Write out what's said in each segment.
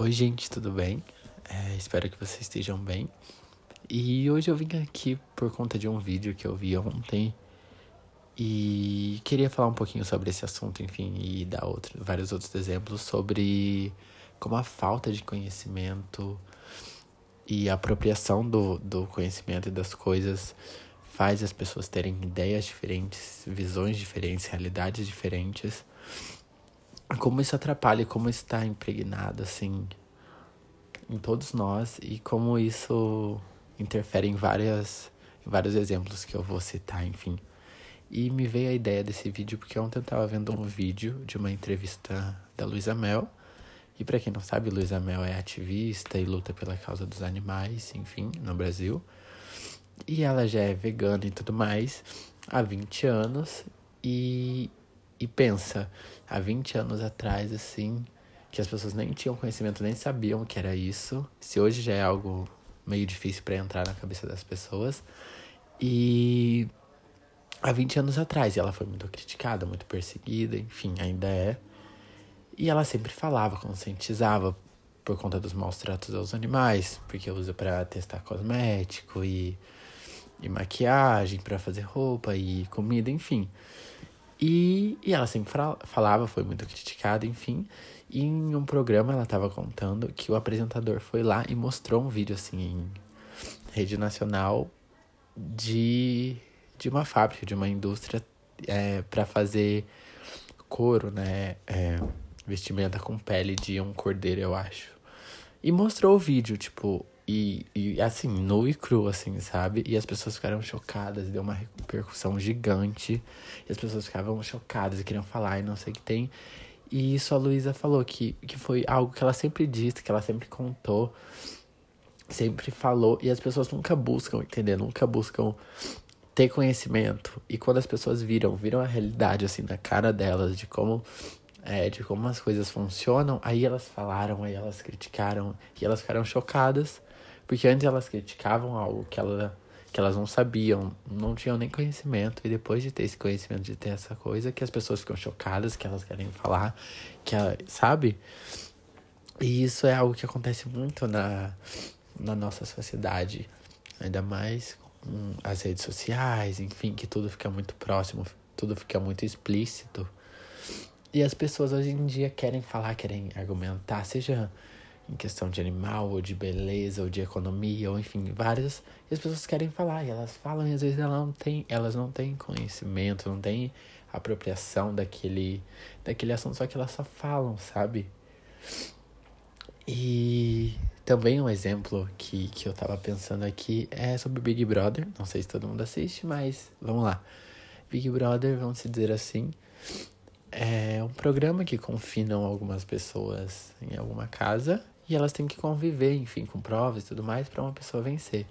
Oi, gente, tudo bem? É, espero que vocês estejam bem. E hoje eu vim aqui por conta de um vídeo que eu vi ontem e queria falar um pouquinho sobre esse assunto, enfim, e dar outro, vários outros exemplos sobre como a falta de conhecimento e a apropriação do, do conhecimento e das coisas faz as pessoas terem ideias diferentes, visões diferentes, realidades diferentes. Como isso atrapalha, como está impregnado, assim, em todos nós e como isso interfere em, várias, em vários exemplos que eu vou citar, enfim. E me veio a ideia desse vídeo porque ontem eu estava vendo um vídeo de uma entrevista da Luísa Mel. E para quem não sabe, Luísa Mel é ativista e luta pela causa dos animais, enfim, no Brasil. E ela já é vegana e tudo mais há 20 anos. E, e pensa, há 20 anos atrás, assim, que as pessoas nem tinham conhecimento, nem sabiam que era isso. Se hoje já é algo meio difícil para entrar na cabeça das pessoas. E há 20 anos atrás, ela foi muito criticada, muito perseguida, enfim, ainda é. E ela sempre falava, conscientizava por conta dos maus tratos aos animais, porque usa para testar cosmético e e maquiagem para fazer roupa e comida, enfim. E, e ela sempre falava, foi muito criticada, enfim. E em um programa ela estava contando que o apresentador foi lá e mostrou um vídeo assim em rede nacional de, de uma fábrica, de uma indústria é, para fazer couro, né? É, vestimenta com pele de um cordeiro, eu acho. E mostrou o vídeo, tipo, e, e assim, nu e cru, assim, sabe? E as pessoas ficaram chocadas, deu uma repercussão gigante. E as pessoas ficavam chocadas e queriam falar e não sei o que tem. E isso a Luísa falou que, que foi algo que ela sempre disse, que ela sempre contou, sempre falou. E as pessoas nunca buscam entender, nunca buscam ter conhecimento. E quando as pessoas viram, viram a realidade, assim, na cara delas, de como é, de como as coisas funcionam, aí elas falaram, aí elas criticaram, e elas ficaram chocadas. Porque antes elas criticavam algo que, ela, que elas não sabiam, não tinham nem conhecimento. E depois de ter esse conhecimento, de ter essa coisa, que as pessoas ficam chocadas, que elas querem falar, que ela, sabe? E isso é algo que acontece muito na, na nossa sociedade. Ainda mais com as redes sociais, enfim, que tudo fica muito próximo, tudo fica muito explícito. E as pessoas hoje em dia querem falar, querem argumentar, seja em questão de animal, ou de beleza, ou de economia, ou enfim, várias. E as pessoas querem falar, e elas falam, e às vezes elas não têm, elas não têm conhecimento, não têm apropriação daquele, daquele assunto, só que elas só falam, sabe? E também um exemplo que, que eu tava pensando aqui é sobre Big Brother. Não sei se todo mundo assiste, mas vamos lá. Big Brother, vamos dizer assim, é um programa que confinam algumas pessoas em alguma casa e elas têm que conviver, enfim, com provas e tudo mais para uma pessoa vencer.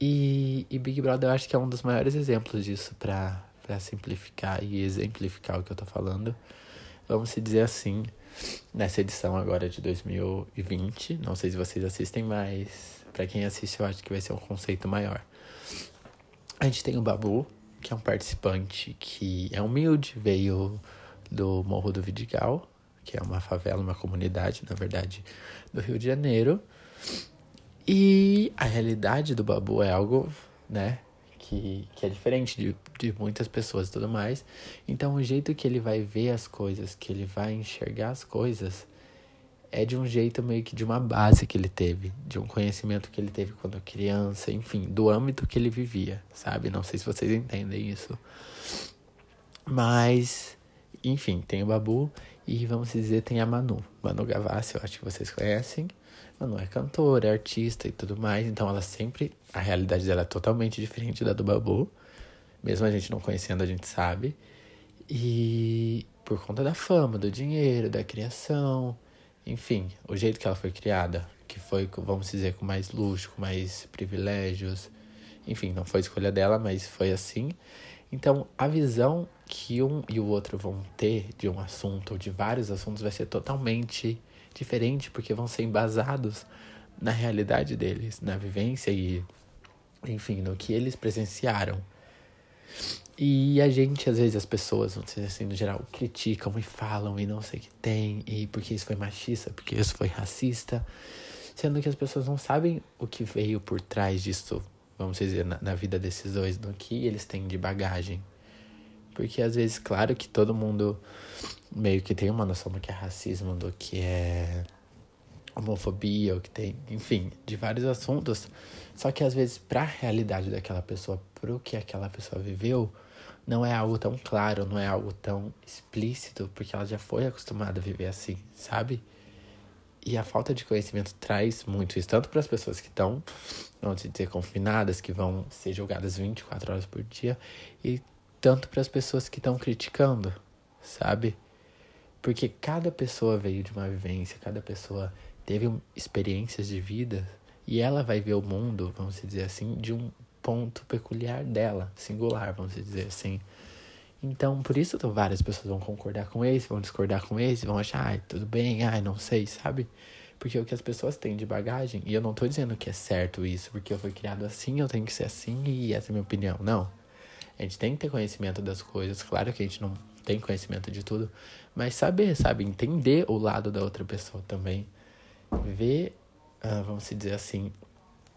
E, e, Big Brother eu acho que é um dos maiores exemplos disso para simplificar e exemplificar o que eu tô falando. Vamos se dizer assim, nessa edição agora de 2020, não sei se vocês assistem, mas para quem assiste eu acho que vai ser um conceito maior. A gente tem o Babu, que é um participante que é humilde, veio do Morro do Vidigal, que é uma favela, uma comunidade, na verdade, do Rio de Janeiro. E a realidade do Babu é algo, né, que, que é diferente de, de muitas pessoas e tudo mais. Então, o jeito que ele vai ver as coisas, que ele vai enxergar as coisas, é de um jeito meio que de uma base que ele teve, de um conhecimento que ele teve quando criança, enfim, do âmbito que ele vivia, sabe? Não sei se vocês entendem isso. Mas enfim, tem o Babu e vamos dizer tem a Manu. Manu Gavassi, eu acho que vocês conhecem. Manu é cantora, é artista e tudo mais, então ela sempre. A realidade dela é totalmente diferente da do Babu. Mesmo a gente não conhecendo, a gente sabe. E por conta da fama, do dinheiro, da criação, enfim, o jeito que ela foi criada, que foi, vamos dizer, com mais luxo, com mais privilégios. Enfim, não foi escolha dela, mas foi assim. Então, a visão que um e o outro vão ter de um assunto ou de vários assuntos vai ser totalmente diferente, porque vão ser embasados na realidade deles, na vivência e, enfim, no que eles presenciaram. E a gente, às vezes, as pessoas, vamos dizer assim, no geral, criticam e falam e não sei o que tem, e porque isso foi machista, porque isso foi racista, sendo que as pessoas não sabem o que veio por trás disso, vamos dizer, na, na vida desses dois, do que eles têm de bagagem. Porque às vezes, claro que todo mundo meio que tem uma noção do que é racismo, do que é homofobia, o que tem, enfim, de vários assuntos. Só que às vezes, para a realidade daquela pessoa, para o que aquela pessoa viveu, não é algo tão claro, não é algo tão explícito, porque ela já foi acostumada a viver assim, sabe? E a falta de conhecimento traz muito isso, tanto para as pessoas que estão, vamos dizer, confinadas, que vão ser julgadas 24 horas por dia, e tanto para as pessoas que estão criticando, sabe? Porque cada pessoa veio de uma vivência, cada pessoa teve experiências de vida e ela vai ver o mundo, vamos dizer assim, de um ponto peculiar dela, singular, vamos dizer assim. Então, por isso várias pessoas vão concordar com esse, vão discordar com esse, vão achar, ai, tudo bem, ai, não sei, sabe? Porque o que as pessoas têm de bagagem, e eu não tô dizendo que é certo isso, porque eu fui criado assim, eu tenho que ser assim e essa é a minha opinião. Não. A gente tem que ter conhecimento das coisas, claro que a gente não tem conhecimento de tudo, mas saber, sabe? Entender o lado da outra pessoa também. Ver, uh, vamos dizer assim,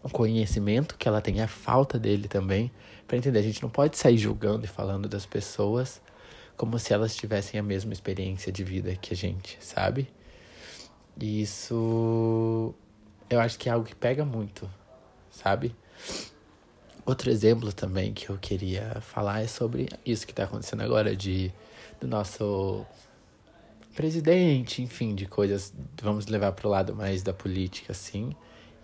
o conhecimento que ela tem, a falta dele também, para entender. A gente não pode sair julgando e falando das pessoas como se elas tivessem a mesma experiência de vida que a gente, sabe? E isso eu acho que é algo que pega muito, sabe? Outro exemplo também que eu queria falar é sobre isso que está acontecendo agora de do nosso presidente, enfim, de coisas, vamos levar para o lado mais da política, assim.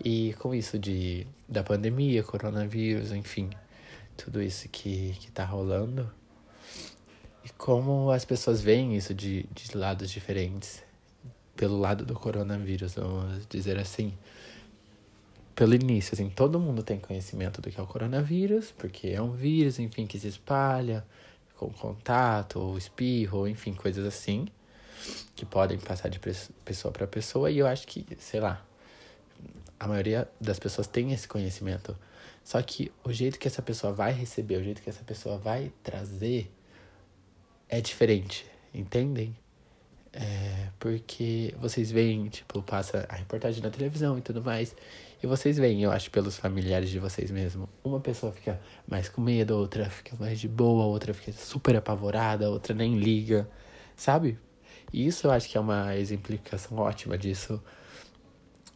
E com isso de da pandemia, coronavírus, enfim, tudo isso que, que tá rolando. E como as pessoas veem isso de, de lados diferentes. Pelo lado do coronavírus, vamos dizer assim. Pelo início, assim, todo mundo tem conhecimento do que é o coronavírus, porque é um vírus, enfim, que se espalha com contato, ou espirro, ou enfim, coisas assim, que podem passar de pessoa para pessoa. E eu acho que, sei lá, a maioria das pessoas tem esse conhecimento. Só que o jeito que essa pessoa vai receber, o jeito que essa pessoa vai trazer é diferente, entendem? É, porque vocês veem, tipo, passa a reportagem na televisão e tudo mais. E vocês veem, eu acho, pelos familiares de vocês mesmo. Uma pessoa fica mais com medo, outra fica mais de boa, outra fica super apavorada, outra nem liga, sabe? E isso eu acho que é uma exemplificação ótima disso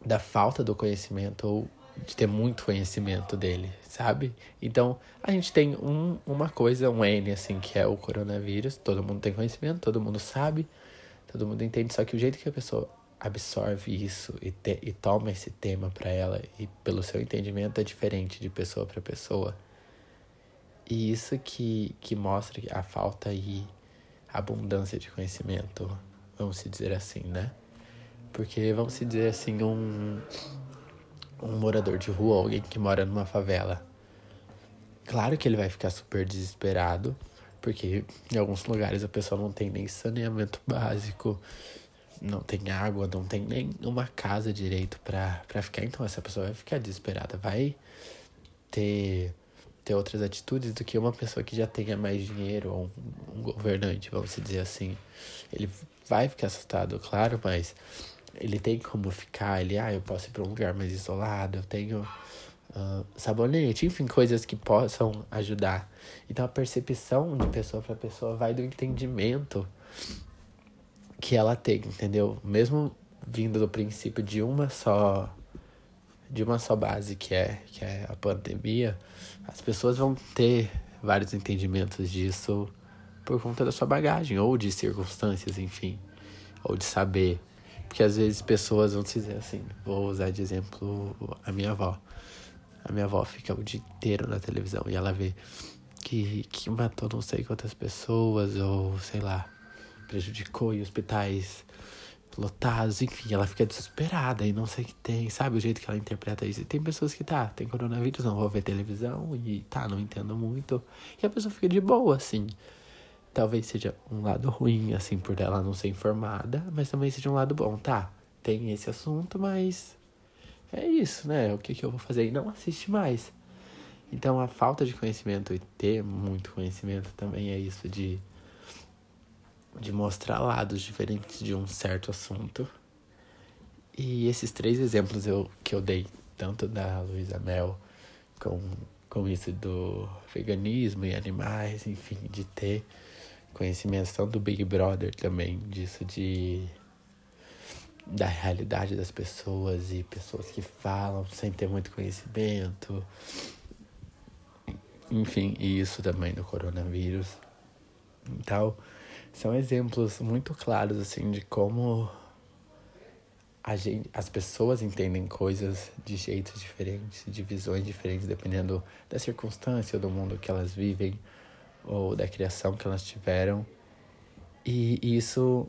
da falta do conhecimento ou de ter muito conhecimento dele, sabe? Então, a gente tem um, uma coisa, um N, assim, que é o coronavírus. Todo mundo tem conhecimento, todo mundo sabe, todo mundo entende. Só que o jeito que a pessoa absorve isso e, te, e toma esse tema para ela e pelo seu entendimento é diferente de pessoa para pessoa. E isso que, que mostra a falta e abundância de conhecimento, vamos dizer assim, né? Porque, vamos dizer assim, um, um morador de rua, alguém que mora numa favela. Claro que ele vai ficar super desesperado, porque em alguns lugares a pessoa não tem nem saneamento básico, não tem água, não tem nem uma casa direito para ficar. Então essa pessoa vai ficar desesperada, vai ter, ter outras atitudes do que uma pessoa que já tenha mais dinheiro ou um, um governante, vamos dizer assim. Ele vai ficar assustado, claro, mas ele tem como ficar, ele, ah, eu posso ir para um lugar mais isolado, eu tenho uh, sabonete, enfim, coisas que possam ajudar. Então a percepção de pessoa para pessoa vai do entendimento que ela tem, entendeu? Mesmo vindo do princípio de uma só de uma só base que é que é a pandemia, as pessoas vão ter vários entendimentos disso por conta da sua bagagem ou de circunstâncias, enfim, ou de saber porque às vezes pessoas vão dizer assim, vou usar de exemplo a minha avó. A minha avó fica o dia inteiro na televisão e ela vê que, que matou não sei quantas pessoas, ou sei lá, prejudicou em hospitais lotados, enfim, ela fica desesperada e não sei o que tem, sabe o jeito que ela interpreta isso. E tem pessoas que tá, tem coronavírus, não vou ver televisão e tá, não entendo muito. E a pessoa fica de boa, assim talvez seja um lado ruim, assim, por ela não ser informada, mas também seja um lado bom, tá? Tem esse assunto, mas é isso, né? O que, que eu vou fazer? E não assiste mais. Então a falta de conhecimento e ter muito conhecimento também é isso de de mostrar lados diferentes de um certo assunto. E esses três exemplos eu, que eu dei, tanto da Luísa Mel, com, com isso do veganismo e animais, enfim, de ter conhecimento do Big Brother também, disso de da realidade das pessoas e pessoas que falam sem ter muito conhecimento. Enfim, e isso também do coronavírus. Então, são exemplos muito claros assim de como a gente, as pessoas entendem coisas de jeitos diferentes, de visões diferentes, dependendo da circunstância do mundo que elas vivem ou da criação que elas tiveram. E, e isso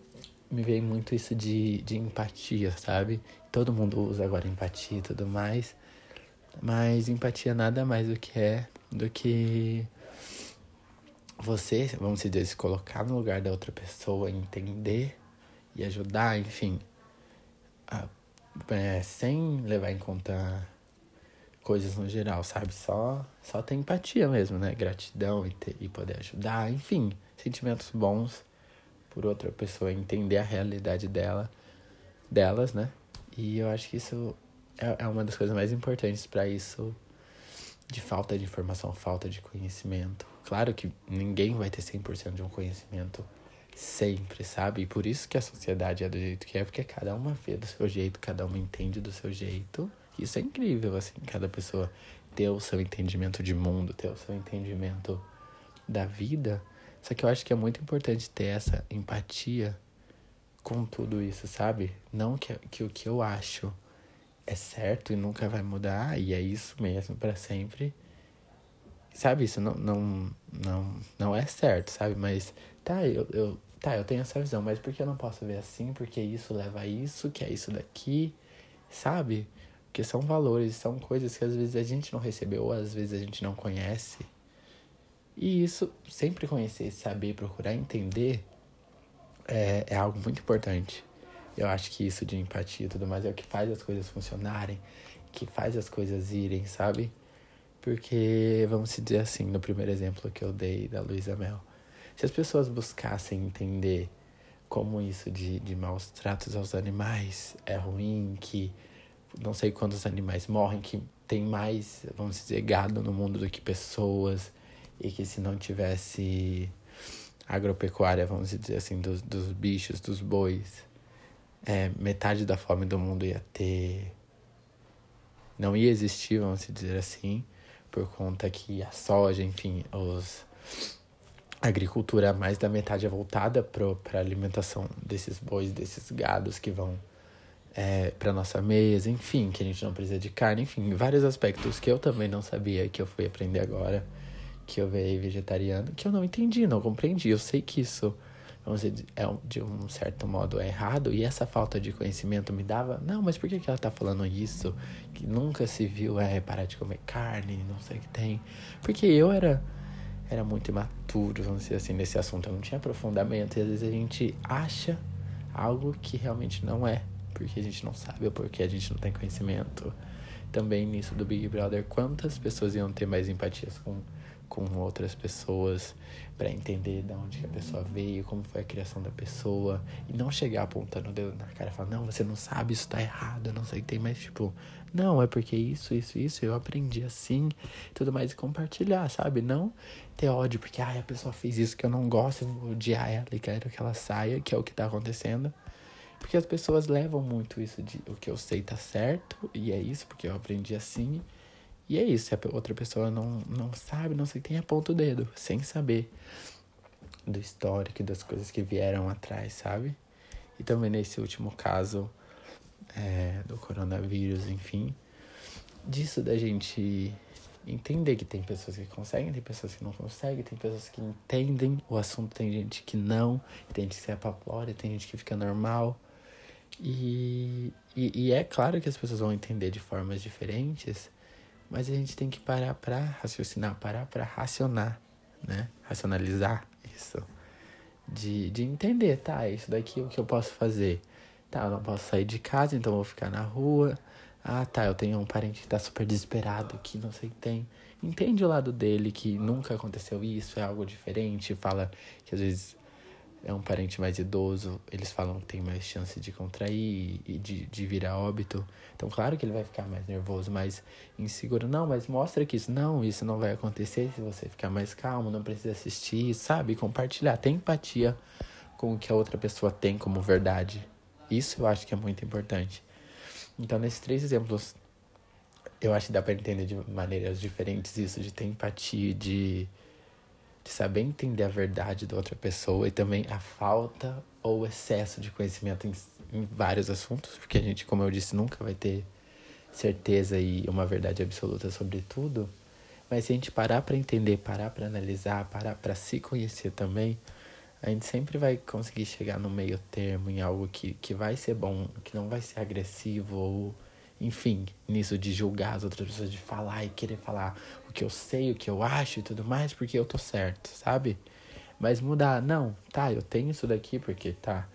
me veio muito isso de, de empatia, sabe? Todo mundo usa agora empatia e tudo mais. Mas empatia nada mais do que é do que você, vamos dizer, se colocar no lugar da outra pessoa, entender e ajudar, enfim, a, é, sem levar em conta coisas no geral, sabe? Só, só ter empatia mesmo, né? Gratidão e, ter, e poder ajudar, enfim, sentimentos bons por outra pessoa, entender a realidade dela, delas, né? E eu acho que isso é, é uma das coisas mais importantes para isso de falta de informação, falta de conhecimento. Claro que ninguém vai ter 100% de um conhecimento sempre, sabe? E por isso que a sociedade é do jeito que é, porque cada uma vê do seu jeito, cada uma entende do seu jeito. Isso é incrível, assim, cada pessoa ter o seu entendimento de mundo, ter o seu entendimento da vida. Só que eu acho que é muito importante ter essa empatia com tudo isso, sabe? Não que, que o que eu acho é certo e nunca vai mudar, e é isso mesmo para sempre. Sabe, isso não, não, não, não é certo, sabe? Mas tá, eu, eu, tá, eu tenho essa visão, mas por que eu não posso ver assim? Porque isso leva a isso, que é isso daqui, sabe? Porque são valores, são coisas que às vezes a gente não recebeu, ou às vezes a gente não conhece. E isso, sempre conhecer, saber, procurar entender, é, é algo muito importante. Eu acho que isso de empatia e tudo mais é o que faz as coisas funcionarem, que faz as coisas irem, sabe? Porque, vamos dizer assim, no primeiro exemplo que eu dei da Luísa Mel, se as pessoas buscassem entender como isso de, de maus tratos aos animais é ruim, que não sei quantos animais morrem, que tem mais, vamos dizer, gado no mundo do que pessoas, e que se não tivesse agropecuária, vamos dizer assim, dos, dos bichos, dos bois, é, metade da fome do mundo ia ter. Não ia existir, vamos dizer assim, por conta que a soja, enfim, os, a agricultura, mais da metade é voltada para a alimentação desses bois, desses gados que vão é, para nossa mesa, enfim, que a gente não precisa de carne, enfim, vários aspectos que eu também não sabia que eu fui aprender agora, que eu virei vegetariano, que eu não entendi, não compreendi. Eu sei que isso dizer, é, de um certo modo é errado, e essa falta de conhecimento me dava, não, mas por que, que ela tá falando isso? Que nunca se viu é parar de comer carne, não sei o que tem. Porque eu era era muito imaturo, vamos dizer assim, nesse assunto, eu não tinha aprofundamento, e às vezes a gente acha algo que realmente não é, porque a gente não sabe ou porque a gente não tem conhecimento. Também nisso do Big Brother, quantas pessoas iam ter mais empatias com com outras pessoas para entender de onde a pessoa veio, como foi a criação da pessoa e não chegar apontando o dedo na cara e falar, não, você não sabe, isso tá errado, não sei o que tem, mas tipo, não, é porque isso, isso, isso, eu aprendi assim, tudo mais, e compartilhar, sabe? Não ter ódio, porque ai, a pessoa fez isso que eu não gosto, eu vou odiar ela e quero que ela saia, que é o que tá acontecendo. Porque as pessoas levam muito isso de o que eu sei tá certo, e é isso, porque eu aprendi assim, e é isso, se a outra pessoa não, não sabe, não sei, tem aponta o dedo, sem saber do histórico das coisas que vieram atrás, sabe? E também nesse último caso é, do coronavírus, enfim, disso da gente entender que tem pessoas que conseguem, tem pessoas que não conseguem, tem pessoas que entendem o assunto, tem gente que não, tem gente que se apavora, tem gente que fica normal. E, e, e, é claro que as pessoas vão entender de formas diferentes, mas a gente tem que parar para raciocinar, parar para racionar, né? Racionalizar isso. De, de entender, tá? Isso daqui é o que eu posso fazer. Tá, eu não posso sair de casa, então vou ficar na rua. Ah, tá, eu tenho um parente que tá super desesperado, que não sei o que tem. Entende o lado dele, que nunca aconteceu isso, é algo diferente. Fala que às vezes é um parente mais idoso, eles falam que tem mais chance de contrair e de, de virar óbito. Então, claro que ele vai ficar mais nervoso, mais inseguro. Não, mas mostra que isso não, isso não vai acontecer se você ficar mais calmo, não precisa assistir, sabe? Compartilhar, ter empatia com o que a outra pessoa tem como verdade. Isso eu acho que é muito importante. Então, nesses três exemplos, eu acho que dá para entender de maneiras diferentes isso, de ter empatia, de, de saber entender a verdade da outra pessoa e também a falta ou excesso de conhecimento em, em vários assuntos, porque a gente, como eu disse, nunca vai ter certeza e uma verdade absoluta sobre tudo. Mas se a gente parar para entender, parar para analisar, parar para se conhecer também, a gente sempre vai conseguir chegar no meio termo, em algo que, que vai ser bom, que não vai ser agressivo ou, enfim, nisso de julgar as outras pessoas, de falar e querer falar o que eu sei, o que eu acho e tudo mais, porque eu tô certo, sabe? Mas mudar, não, tá, eu tenho isso daqui porque tá,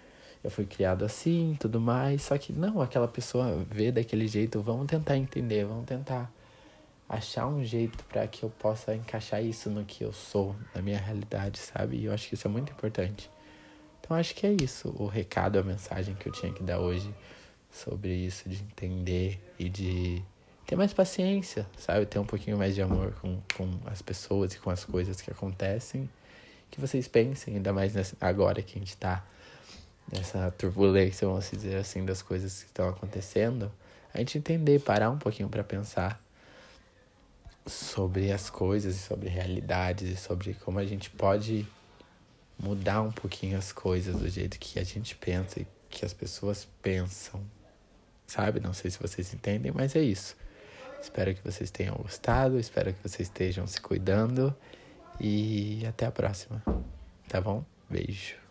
eu fui criado assim tudo mais, só que não, aquela pessoa vê daquele jeito, vamos tentar entender, vamos tentar achar um jeito para que eu possa encaixar isso no que eu sou, na minha realidade, sabe? E eu acho que isso é muito importante. Então acho que é isso, o recado, a mensagem que eu tinha que dar hoje sobre isso, de entender e de ter mais paciência, sabe? Ter um pouquinho mais de amor com, com as pessoas e com as coisas que acontecem. Que vocês pensem, ainda mais nessa, agora que a gente tá nessa turbulência, vamos dizer assim, das coisas que estão acontecendo. A gente entender, parar um pouquinho para pensar sobre as coisas sobre realidades e sobre como a gente pode mudar um pouquinho as coisas do jeito que a gente pensa e que as pessoas pensam. Sabe? Não sei se vocês entendem, mas é isso. Espero que vocês tenham gostado, espero que vocês estejam se cuidando e até a próxima. Tá bom? Beijo.